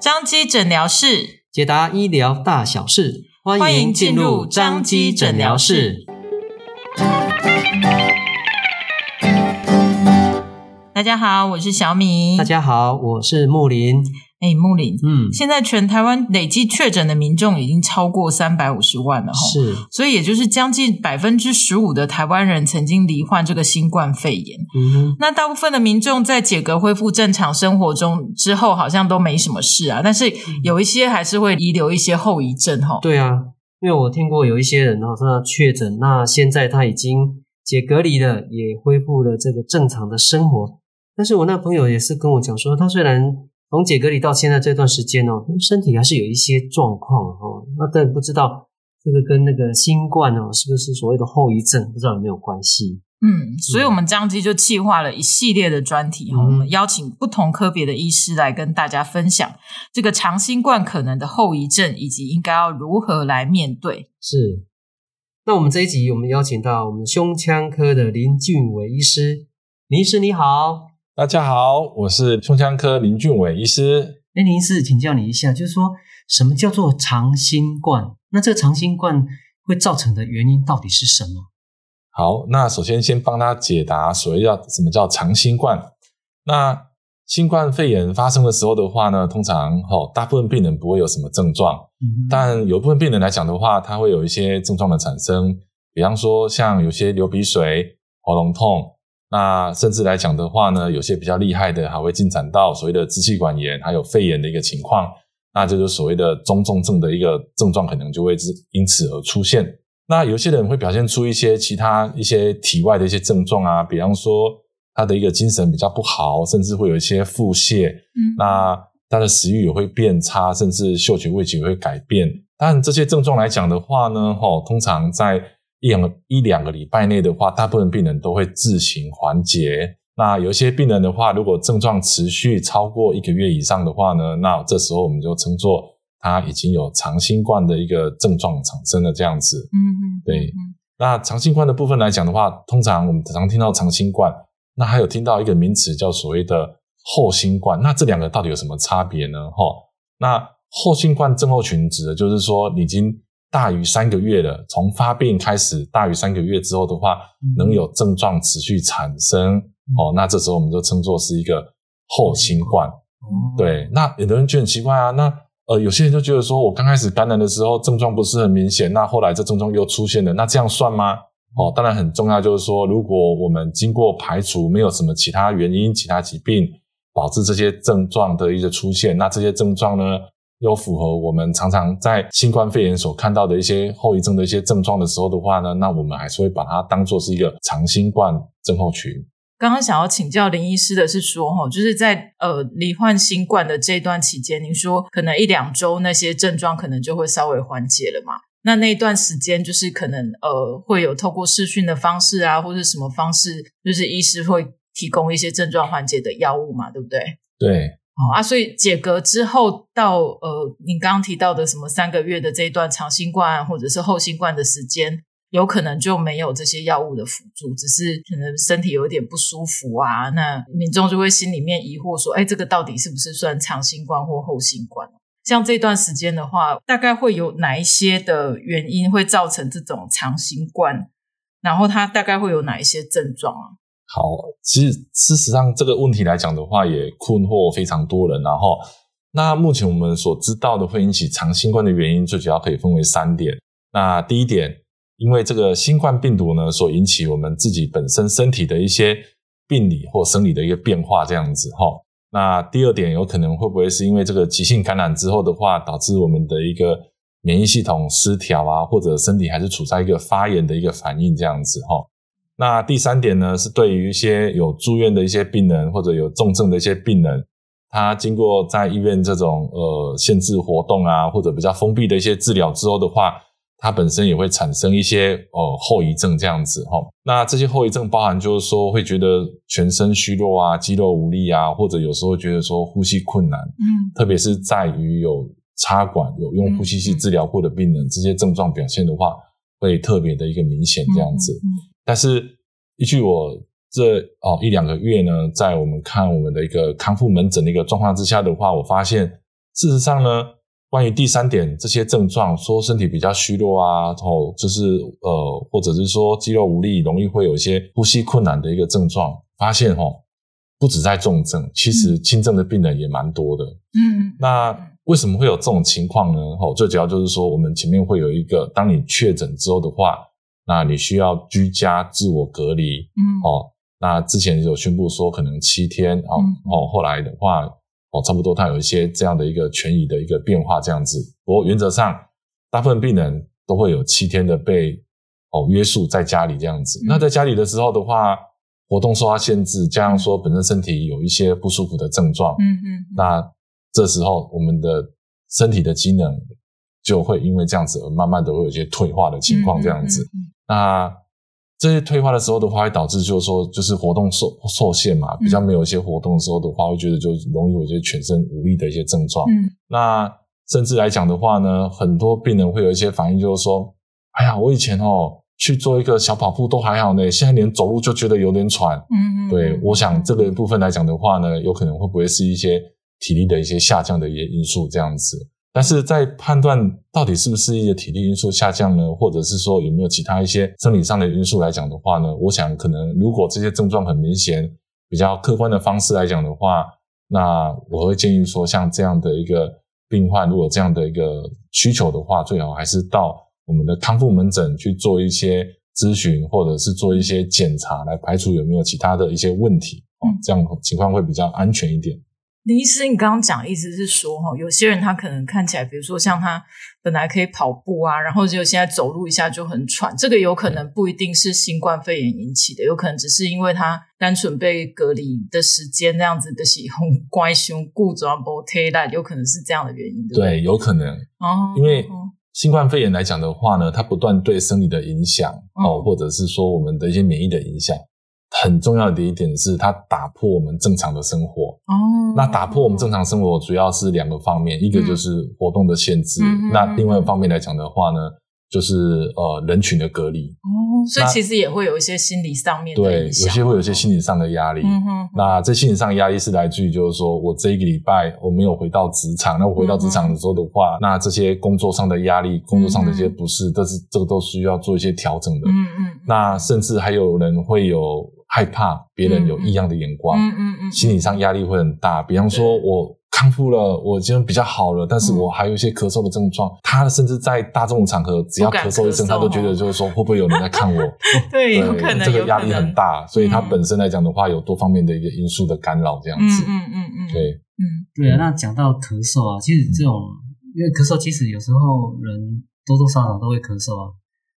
彰基诊疗室解答医疗大小事，欢迎进入张基诊疗室。大家好，我是小米。大家好，我是木林。哎，木林，嗯，现在全台湾累计确诊的民众已经超过三百五十万了，是，所以也就是将近百分之十五的台湾人曾经罹患这个新冠肺炎。嗯哼，那大部分的民众在解隔恢复正常生活中之后，好像都没什么事啊，但是有一些还是会遗留一些后遗症哈。对啊，因为我听过有一些人哈，他确诊，那现在他已经解隔离了，也恢复了这个正常的生活，但是我那朋友也是跟我讲说，他虽然从解隔离到现在这段时间哦，身体还是有一些状况哦。那但不知道这个跟那个新冠哦，是不是所谓的后遗症？不知道有没有关系？嗯，所以我们彰基就计划了一系列的专题哈，嗯、我们邀请不同科别的医师来跟大家分享这个长新冠可能的后遗症，以及应该要如何来面对。是。那我们这一集，我们邀请到我们胸腔科的林俊伟医师，林医师你好。大家好，我是胸腔科林俊伟医师。哎，林医师，请教你一下，就是说什么叫做长新冠？那这个长新冠会造成的原因到底是什么？好，那首先先帮他解答所谓叫什么叫长新冠。那新冠肺炎发生的时候的话呢，通常哦，大部分病人不会有什么症状，嗯、但有部分病人来讲的话，他会有一些症状的产生，比方说像有些流鼻水、喉咙痛。那甚至来讲的话呢，有些比较厉害的还会进展到所谓的支气管炎，还有肺炎的一个情况，那就是所谓的中重症的一个症状，可能就会因此而出现。那有些人会表现出一些其他一些体外的一些症状啊，比方说他的一个精神比较不好，甚至会有一些腹泻，嗯，那他的食欲也会变差，甚至嗅觉味觉也会改变。但这些症状来讲的话呢，齁，通常在一两一两个礼拜内的话，大部分病人都会自行缓解。那有些病人的话，如果症状持续超过一个月以上的话呢，那这时候我们就称作他已经有长新冠的一个症状产生了这样子。嗯嗯，对。那长新冠的部分来讲的话，通常我们常听到长新冠，那还有听到一个名词叫所谓的后新冠。那这两个到底有什么差别呢？哈，那后新冠症候群指的就是说已经。大于三个月了，从发病开始，大于三个月之后的话，能有症状持续产生，哦，那这时候我们就称作是一个后新冠。对，那有的人觉得很奇怪啊，那呃，有些人就觉得说我刚开始感染的时候症状不是很明显，那后来这症状又出现了，那这样算吗？哦，当然很重要，就是说如果我们经过排除，没有什么其他原因、其他疾病导致这些症状的一个出现，那这些症状呢，又符合我们常常在新冠肺炎所看到的一些后遗症的一些症状的时候的话呢，那我们还是会把它当做是一个长新冠症候群。刚刚想要请教林医师的是说，哈，就是在呃罹患新冠的这段期间，您说可能一两周那些症状可能就会稍微缓解了嘛？那那一段时间就是可能呃会有透过视讯的方式啊，或者什么方式，就是医师会提供一些症状缓解的药物嘛，对不对？对。啊，所以解隔之后到呃，您刚刚提到的什么三个月的这一段长新冠或者是后新冠的时间，有可能就没有这些药物的辅助，只是可能身体有一点不舒服啊，那民众就会心里面疑惑说，哎，这个到底是不是算长新冠或后新冠？像这段时间的话，大概会有哪一些的原因会造成这种长新冠？然后它大概会有哪一些症状啊？好，其实事实上这个问题来讲的话，也困惑非常多人。然后，那目前我们所知道的会引起长新冠的原因，最主要可以分为三点。那第一点，因为这个新冠病毒呢，所引起我们自己本身身体的一些病理或生理的一个变化，这样子哈。那第二点，有可能会不会是因为这个急性感染之后的话，导致我们的一个免疫系统失调啊，或者身体还是处在一个发炎的一个反应这样子哈。那第三点呢，是对于一些有住院的一些病人，或者有重症的一些病人，他经过在医院这种呃限制活动啊，或者比较封闭的一些治疗之后的话，他本身也会产生一些呃后遗症这样子齁。那这些后遗症包含就是说会觉得全身虚弱啊，肌肉无力啊，或者有时候会觉得说呼吸困难，嗯，特别是在于有插管、有用呼吸器治疗过的病人，这些症状表现的话，会特别的一个明显这样子。但是依据我这哦一两个月呢，在我们看我们的一个康复门诊的一个状况之下的话，我发现事实上呢，关于第三点这些症状，说身体比较虚弱啊，然后就是呃，或者是说肌肉无力，容易会有一些呼吸困难的一个症状，发现哦，不止在重症，其实轻症的病人也蛮多的。嗯，那为什么会有这种情况呢？哦，最主要就是说，我们前面会有一个，当你确诊之后的话，那你需要居家自我隔离。嗯，哦，那之前有宣布说可能七天，哦哦，后来的话，哦，差不多它有一些这样的一个权益的一个变化这样子。不过原则上，大部分病人都会有七天的被哦约束在家里这样子。那在家里的时候的话，活动受到限制，加上说本身身体有一些不舒服的症状，嗯嗯，那这时候我们的身体的机能就会因为这样子而慢慢的会有一些退化的情况，这样子。那这些退化的时候的话，会导致就是说，就是活动受受限嘛，比较没有一些活动的时候的话，会觉得就容易有一些全身无力的一些症状。嗯，那甚至来讲的话呢，很多病人会有一些反应，就是说，哎呀，我以前哦。去做一个小跑步都还好呢，现在连走路就觉得有点喘。嗯嗯，对，我想这个部分来讲的话呢，有可能会不会是一些体力的一些下降的一些因素这样子。但是在判断到底是不是一个体力因素下降呢，或者是说有没有其他一些生理上的因素来讲的话呢，我想可能如果这些症状很明显，比较客观的方式来讲的话，那我会建议说，像这样的一个病患，如果这样的一个需求的话，最好还是到。我们的康复门诊去做一些咨询，或者是做一些检查，来排除有没有其他的一些问题，哦，这样情况会比较安全一点。林医师，你刚刚讲的意思是说，哈，有些人他可能看起来，比如说像他本来可以跑步啊，然后就现在走路一下就很喘，这个有可能不一定是新冠肺炎引起的，有可能只是因为他单纯被隔离的时间那样子的起哄乖胸固着不贴带，有可能是这样的原因，对对？对，有可能哦，因为。新冠肺炎来讲的话呢，它不断对生理的影响哦，或者是说我们的一些免疫的影响，很重要的一点是它打破我们正常的生活哦。那打破我们正常生活主要是两个方面，一个就是活动的限制，那另外一方面来讲的话呢，就是呃人群的隔离。哦所以其实也会有一些心理上面的对，有些会有一些心理上的压力。嗯哼，那这心理上的压力是来自于，就是说我这一个礼拜我没有回到职场，那我回到职场的时候的话，那这些工作上的压力、工作上的一些不适，都是这个都需要做一些调整的。嗯嗯，那甚至还有人会有害怕别人有异样的眼光。嗯嗯嗯，心理上压力会很大。比方说我。康复了，我已经比较好了，但是我还有一些咳嗽的症状。嗯、他甚至在大众场合，只要咳嗽一声，他都觉得就是说，会不会有人在看我？对，有可能，这个压力很大，所以他本身来讲的话，有多方面的一个因素的干扰，这样子。嗯嗯嗯对，嗯对啊。那讲到咳嗽啊，其实这种、嗯、因为咳嗽，其实有时候人多多少少都会咳嗽啊。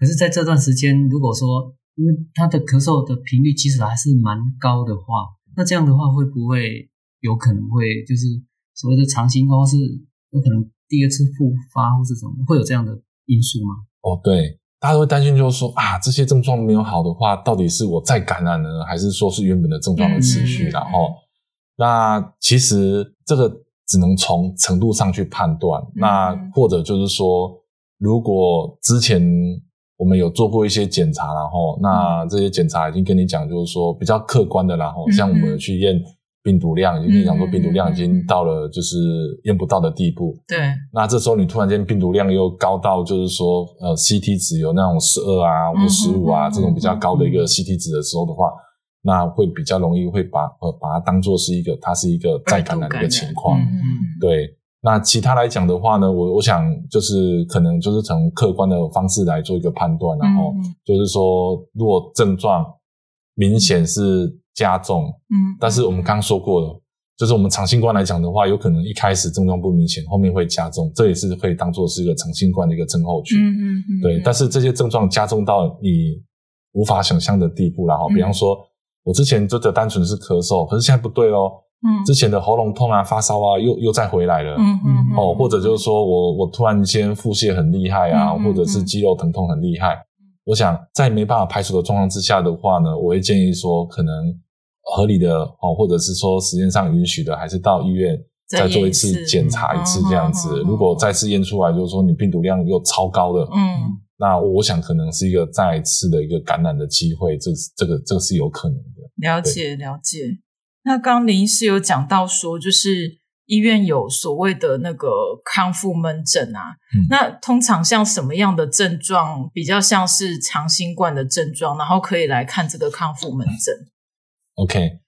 可是在这段时间，如果说因为他的咳嗽的频率其实还是蛮高的话，那这样的话会不会有可能会就是？所谓的长新冠是有可能第二次复发，或是什么，会有这样的因素吗？哦，对，大家都会担心，就是说啊，这些症状没有好的话，到底是我再感染了，还是说是原本的症状的持续？然后，那其实这个只能从程度上去判断。那或者就是说，如果之前我们有做过一些检查，然后那这些检查已经跟你讲，就是说比较客观的，然后像我们去验。病毒量，已经跟你讲说病毒量已经到了就是验不到的地步。对。那这时候你突然间病毒量又高到，就是说呃 CT 值有那种十二啊或十五啊这种比较高的一个 CT 值的时候的话，那会比较容易会把呃把它当做是一个它是一个再感染的一个情况。嗯嗯。对。那其他来讲的话呢，我我想就是可能就是从客观的方式来做一个判断，然后就是说如果症状明显是。加重，嗯，但是我们刚刚说过了，就是我们长新冠来讲的话，有可能一开始症状不明显，后面会加重，这也是可以当做是一个长新冠的一个症候群，嗯嗯嗯，对。但是这些症状加重到你无法想象的地步，然后，比方说，我之前就单纯是咳嗽，可是现在不对哦，嗯，之前的喉咙痛啊、发烧啊，又又再回来了，嗯嗯，哦，或者就是说我我突然间腹泻很厉害啊，或者是肌肉疼痛很厉害，我想在没办法排除的状况之下的话呢，我会建议说可能。合理的哦，或者是说时间上允许的，还是到医院再做一次检查一次这样子。如果再次验出来，就是说你病毒量又超高的，嗯，那我想可能是一个再次的一个感染的机会，这这个这个是有可能的。了解了解。那刚刚林医师有讲到说，就是医院有所谓的那个康复门诊啊，嗯、那通常像什么样的症状比较像是长新冠的症状，然后可以来看这个康复门诊？OK，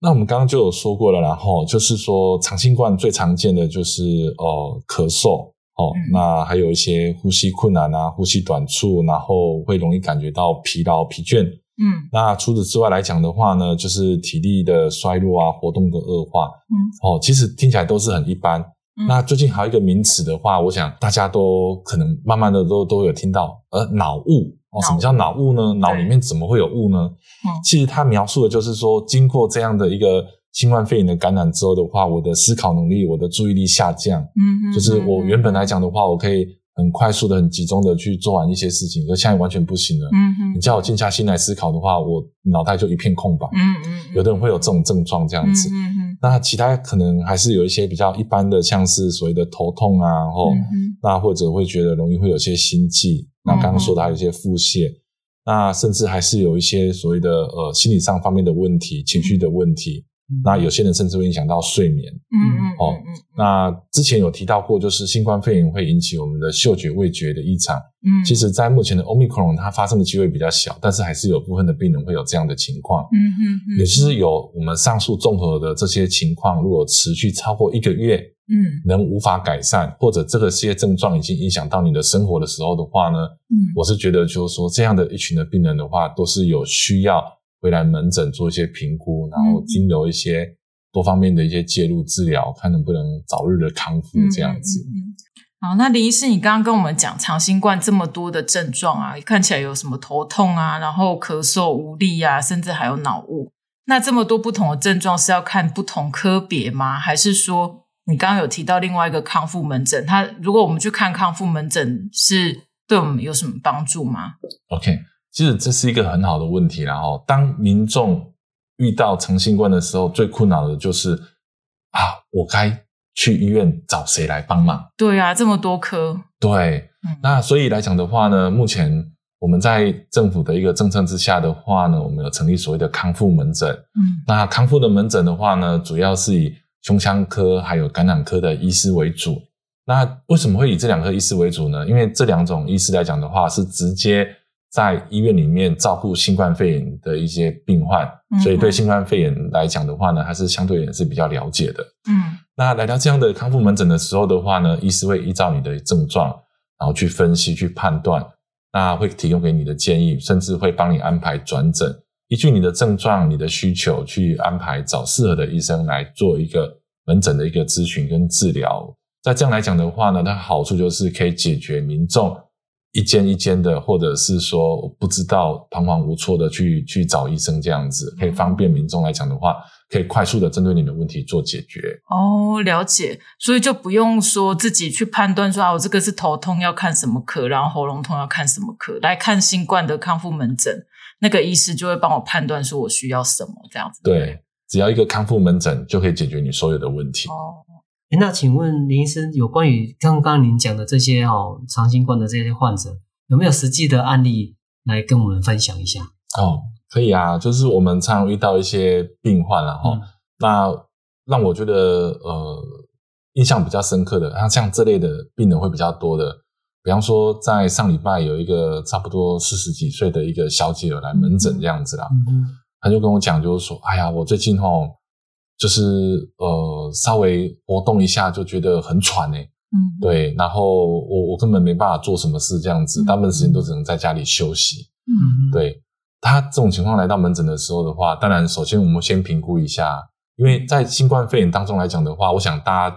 那我们刚刚就有说过了，然后就是说长新冠最常见的就是哦咳嗽。哦，那还有一些呼吸困难啊，呼吸短促，然后会容易感觉到疲劳、疲倦。嗯，那除此之外来讲的话呢，就是体力的衰弱啊，活动的恶化。嗯，哦，其实听起来都是很一般。嗯，那最近还有一个名词的话，我想大家都可能慢慢的都都有听到，呃，脑雾。哦，什么叫脑雾呢？脑里面怎么会有雾呢？嗯，其实它描述的就是说，经过这样的一个。新冠肺炎的感染之后的话，我的思考能力、我的注意力下降。嗯哼，就是我原本来讲的话，我可以很快速的、很集中的去做完一些事情，可现在完全不行了。嗯哼，你叫我静下心来思考的话，我脑袋就一片空白。嗯嗯，有的人会有这种症状这样子。嗯哼，那其他可能还是有一些比较一般的，像是所谓的头痛啊，然后那或者会觉得容易会有些心悸。那刚刚说的还有一些腹泻，那甚至还是有一些所谓的呃心理上方面的问题、情绪的问题。那有些人甚至会影响到睡眠，嗯嗯，哦，那之前有提到过，就是新冠肺炎会引起我们的嗅觉味觉的异常，嗯，其实，在目前的 Omicron 它发生的机会比较小，但是还是有部分的病人会有这样的情况，嗯嗯，也就是有我们上述综合的这些情况，如果持续超过一个月，嗯，能无法改善，或者这个些症状已经影响到你的生活的时候的话呢，嗯，我是觉得就是说这样的一群的病人的话，都是有需要。回来门诊做一些评估，然后经由一些多方面的一些介入治疗，嗯、看能不能早日的康复这样子。好，那林医师，你刚刚跟我们讲长新冠这么多的症状啊，看起来有什么头痛啊，然后咳嗽无力啊，甚至还有脑雾。那这么多不同的症状是要看不同科别吗？还是说你刚刚有提到另外一个康复门诊？它如果我们去看康复门诊，是对我们有什么帮助吗？OK。其实这是一个很好的问题，然后当民众遇到长新冠的时候，最困扰的就是啊，我该去医院找谁来帮忙？对啊，这么多科。对，嗯、那所以来讲的话呢，目前我们在政府的一个政策之下的话呢，我们有成立所谓的康复门诊。嗯，那康复的门诊的话呢，主要是以胸腔科还有感染科的医师为主。那为什么会以这两科医师为主呢？因为这两种医师来讲的话，是直接。在医院里面照顾新冠肺炎的一些病患，嗯、所以对新冠肺炎来讲的话呢，还是相对也是比较了解的。嗯，那来到这样的康复门诊的时候的话呢，医师会依照你的症状，然后去分析、去判断，那会提供给你的建议，甚至会帮你安排转诊，依据你的症状、你的需求去安排找适合的医生来做一个门诊的一个咨询跟治疗。在这样来讲的话呢，它好处就是可以解决民众。一间一间的，或者是说不知道彷徨无措的去去找医生，这样子可以方便民众来讲的话，可以快速的针对你的问题做解决。哦，了解，所以就不用说自己去判断说啊，我这个是头痛要看什么科，然后喉咙痛要看什么科，来看新冠的康复门诊，那个医师就会帮我判断说我需要什么，这样子。对，只要一个康复门诊就可以解决你所有的问题。哦。那请问林医生，有关于刚刚您讲的这些哦，长新冠的这些患者，有没有实际的案例来跟我们分享一下？哦，可以啊，就是我们常遇到一些病患啊，哈、嗯、那让我觉得呃印象比较深刻的，那像这类的病人会比较多的，比方说在上礼拜有一个差不多四十几岁的一个小姐有来门诊这样子啦，嗯，她就跟我讲，就是说，哎呀，我最近哦。就是呃，稍微活动一下就觉得很喘诶，嗯，对，然后我我根本没办法做什么事，这样子，大部分时间都只能在家里休息，嗯，对。他这种情况来到门诊的时候的话，当然首先我们先评估一下，因为在新冠肺炎当中来讲的话，我想大家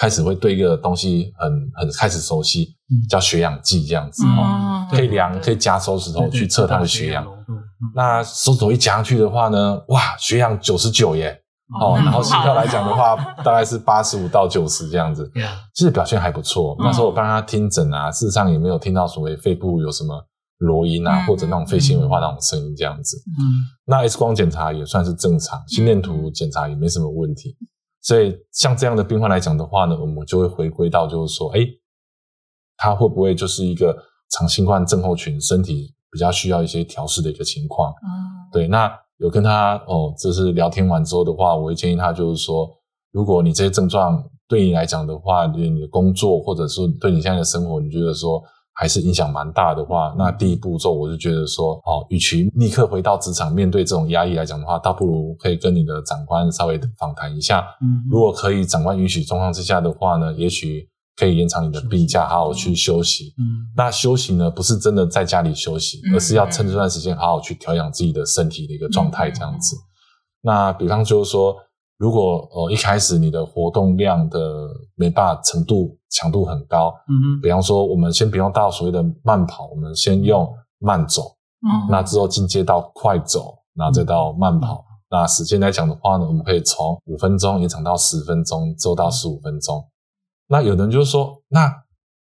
开始会对一个东西很很开始熟悉，叫血氧计这样子哦，可以量，可以夹手指头去测他的血氧，那手指头一夹上去的话呢，哇，血氧九十九耶。哦，然后心跳来讲的话，大概是八十五到九十这样子，其实表现还不错。那时候我帮他听诊啊，事实上也没有听到所谓肺部有什么罗音啊，或者那种肺纤维化那种声音这样子。嗯，那 X 光检查也算是正常，心电图检查也没什么问题。所以像这样的病患来讲的话呢，我们就会回归到就是说，哎，他会不会就是一个长新冠症候群，身体比较需要一些调试的一个情况？嗯，对，那。有跟他哦，就是聊天完之后的话，我会建议他就是说，如果你这些症状对你来讲的话，对你的工作或者是对你现在的生活，你觉得说还是影响蛮大的话，那第一步骤我就觉得说，哦，与其立刻回到职场面对这种压力来讲的话，倒不如可以跟你的长官稍微访谈一下。嗯，如果可以，长官允许状况之下的话呢，也许。可以延长你的病假，好好去休息。嗯，那休息呢，不是真的在家里休息，而是要趁这段时间好好去调养自己的身体的一个状态，这样子。那比方就是说，如果呃一开始你的活动量的没办法程度强度很高，嗯，比方说我们先不用到所谓的慢跑，我们先用慢走，嗯，那之后进阶到快走，然后再到慢跑。那时间来讲的话呢，我们可以从五分钟延长到十分钟，之后到十五分钟。那有人就说，那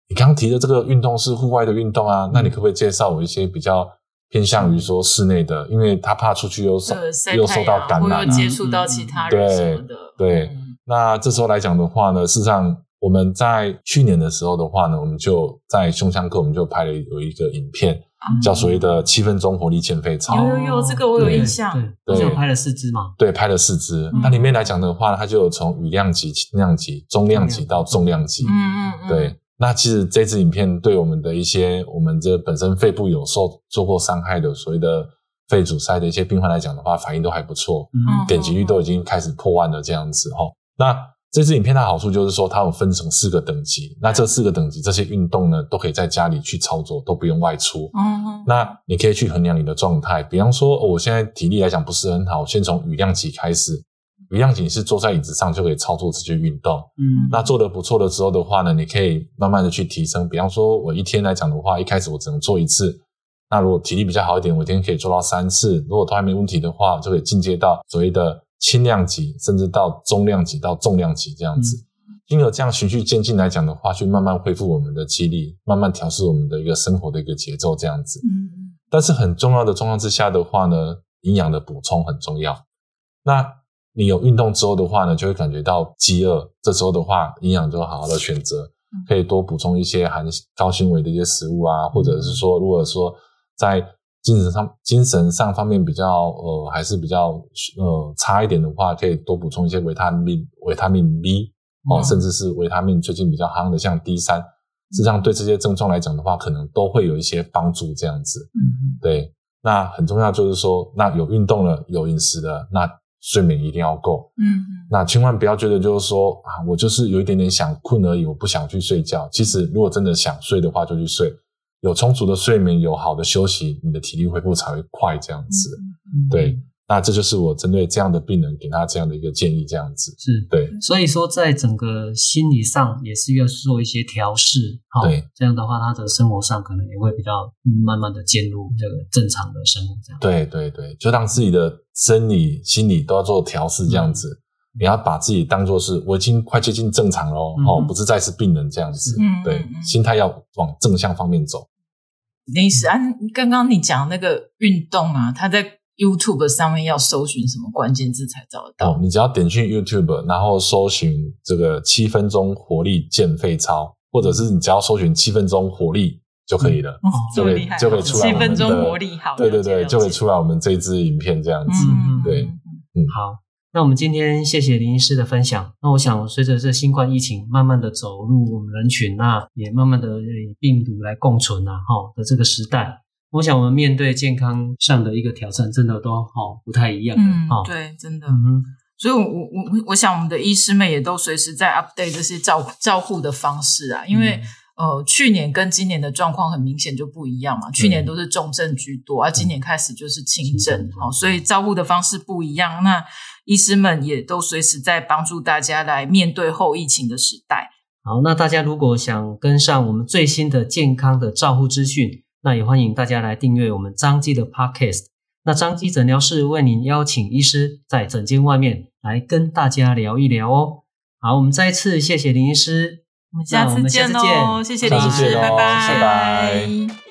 你刚刚提的这个运动是户外的运动啊，嗯、那你可不可以介绍我一些比较偏向于说室内的？嗯、因为他怕出去又受又受到感染，或接触到其他人什么的。对那这时候来讲的话呢，事实上我们在去年的时候的话呢，我们就在胸腔科我们就拍了有一个影片。叫所谓的七分钟活力减肥操，有有有，这个我有印象。对，就拍了四支嘛。对，拍了四支。那里面来讲的话，它就有从羽量级、轻量级、中量级到重量级。嗯嗯嗯。对，那其实这支影片对我们的一些我们这本身肺部有受做过伤害的所谓的肺阻塞的一些病患来讲的话，反应都还不错。嗯。点击率都已经开始破万了这样子哈。那这支影片的好处就是说，它有分成四个等级。那这四个等级，这些运动呢，都可以在家里去操作，都不用外出。嗯。那你可以去衡量你的状态，比方说，我现在体力来讲不是很好，先从羽量级开始。羽量级是坐在椅子上就可以操作这些运动。嗯。那做得不错的时候的话呢，你可以慢慢的去提升。比方说，我一天来讲的话，一开始我只能做一次。那如果体力比较好一点，我一天可以做到三次。如果都还没问题的话，就可以进阶到所谓的。轻量级，甚至到中量级到重量级这样子，因而这样循序渐进来讲的话，去慢慢恢复我们的肌力，慢慢调试我们的一个生活的一个节奏这样子。嗯，但是很重要的状况之下的话呢，营养的补充很重要。那你有运动之后的话呢，就会感觉到饥饿，这时候的话，营养就好好的选择，可以多补充一些含高纤维的一些食物啊，或者是说，如果说在精神上，精神上方面比较呃还是比较呃差一点的话，可以多补充一些维他命、维他命 B 哦，嗯、甚至是维他命最近比较夯的像 D 三，实际上对这些症状来讲的话，可能都会有一些帮助。这样子，嗯，对。那很重要就是说，那有运动了，有饮食了，那睡眠一定要够。嗯，那千万不要觉得就是说啊，我就是有一点点想困而已，我不想去睡觉。其实如果真的想睡的话，就去睡。有充足的睡眠，有好的休息，你的体力恢复才会快。这样子，嗯、对，那这就是我针对这样的病人给他这样的一个建议。这样子是对，所以说在整个心理上也是要做一些调适。对，这样的话，他的生活上可能也会比较慢慢的进入这个正常的生活。这样，对对对，就让自己的生理、心理都要做调试。这样子，嗯、你要把自己当做是我已经快接近正常了哦，嗯、不是再是病人这样子。嗯，对，心态要往正向方面走。林医师啊，刚刚你讲那个运动啊，他在 YouTube 上面要搜寻什么关键字才找得到？哦，你只要点进 YouTube，然后搜寻这个七分钟活力健肺操，或者是你只要搜寻七分钟活力就可以了，嗯、就会就会出来。七分钟活力好，对对对，就会出来我们这支影片这样子，嗯、对，嗯，好。那我们今天谢谢林医师的分享。那我想，随着这新冠疫情慢慢的走入我们人群，那也慢慢的与病毒来共存啊，哈的这个时代，我想我们面对健康上的一个挑战，真的都哈不太一样。嗯，对，真的。嗯，所以我，我我我想，我们的医师们也都随时在 update 这些照照护的方式啊，因为。嗯呃，去年跟今年的状况很明显就不一样嘛。去年都是重症居多，而、啊、今年开始就是轻症，好，所以照顾的方式不一样。那医师们也都随时在帮助大家来面对后疫情的时代。好，那大家如果想跟上我们最新的健康的照护资讯，那也欢迎大家来订阅我们张基的 Podcast。那张基诊疗室为您邀请医师在诊间外面来跟大家聊一聊哦。好，我们再次谢谢林医师。我们下次见喽，谢谢林医师，拜拜。